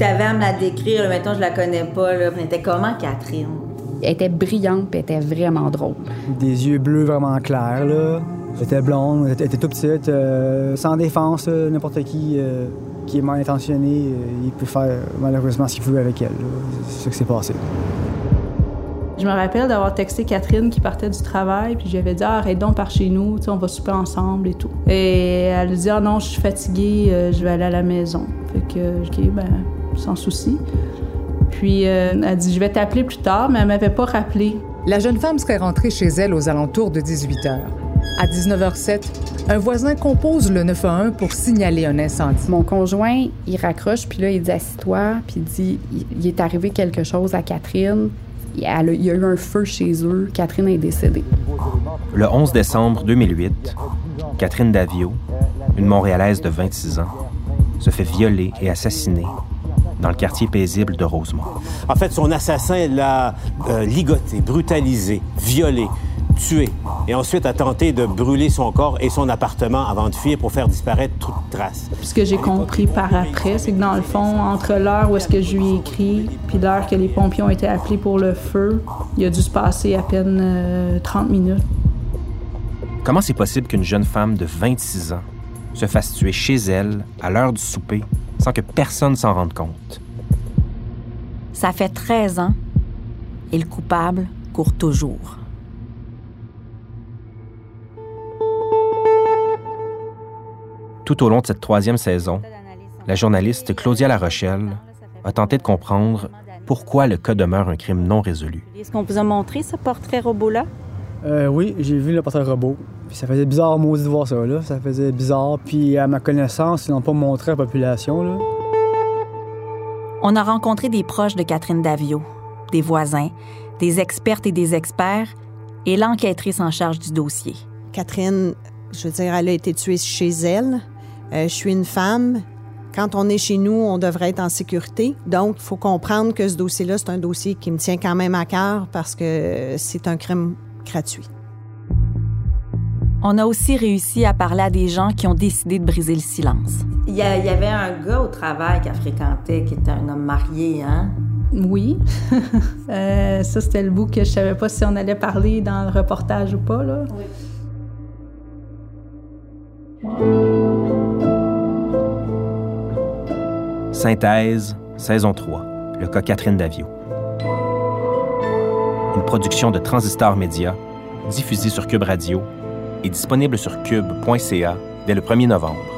avais à me la décrire, là, mettons, je la connais pas, là, elle était comment, Catherine? Elle était brillante, puis elle était vraiment drôle. Des yeux bleus vraiment clairs, là. Elle était blonde, elle était, elle était tout petite, euh, sans défense, n'importe qui euh, qui est mal intentionné, euh, il peut faire malheureusement ce qu'il veut avec elle. C'est ça qui s'est passé. Je me rappelle d'avoir texté Catherine qui partait du travail, puis j'avais dit ah, arrête donc par chez nous, tu sais, on va souper ensemble et tout. Et elle a dit ah non, je suis fatiguée, euh, je vais aller à la maison. Fait que ok, ben sans souci. Puis euh, elle a dit je vais t'appeler plus tard, mais elle m'avait pas rappelé. La jeune femme serait rentrée chez elle aux alentours de 18 h. À 19h07, un voisin compose le 911 pour signaler un incendie. Mon conjoint, il raccroche, puis là, il dit Assis-toi, puis il dit il est arrivé quelque chose à Catherine. Il, y a eu un feu chez eux. Catherine est décédée. Le 11 décembre 2008, Catherine Davio, une Montréalaise de 26 ans, se fait violer et assassiner dans le quartier paisible de Rosemont. En fait, son assassin l'a euh, ligoté, brutalisé, violé, tué, et ensuite a tenté de brûler son corps et son appartement avant de fuir pour faire disparaître toute trace. Ce que j'ai compris par après, c'est que dans le fond, entre l'heure où est-ce que je lui ai écrit, puis l'heure que les pompiers ont été appelés pour le feu, il a dû se passer à peine euh, 30 minutes. Comment c'est possible qu'une jeune femme de 26 ans se fasse tuer chez elle à l'heure du souper sans que personne s'en rende compte? Ça fait 13 ans et le coupable court toujours. Tout au long de cette troisième saison, la journaliste Claudia La Rochelle a tenté de comprendre pourquoi le cas demeure un crime non résolu. Est-ce qu'on vous a montré ce portrait robot-là? Euh, oui, j'ai vu le portrait robot. Puis ça faisait bizarre, maudit, de voir ça. Là. Ça faisait bizarre. Puis à ma connaissance, ils n'ont pas montré à la population. Là. On a rencontré des proches de Catherine Davio, des voisins, des expertes et des experts, et l'enquêtrice en charge du dossier. Catherine, je veux dire, elle a été tuée chez elle. Euh, je suis une femme. Quand on est chez nous, on devrait être en sécurité. Donc, il faut comprendre que ce dossier-là, c'est un dossier qui me tient quand même à cœur parce que c'est un crime gratuit. On a aussi réussi à parler à des gens qui ont décidé de briser le silence. Il y, avait un gars au travail qu'elle fréquentait qui était un homme marié, hein? Oui. Euh, ça, c'était le bout que je savais pas si on allait parler dans le reportage ou pas. Là. Synthèse, saison 3, le cas Catherine Davio. Une production de Transistor Média, diffusée sur Cube Radio et disponible sur cube.ca dès le 1er novembre.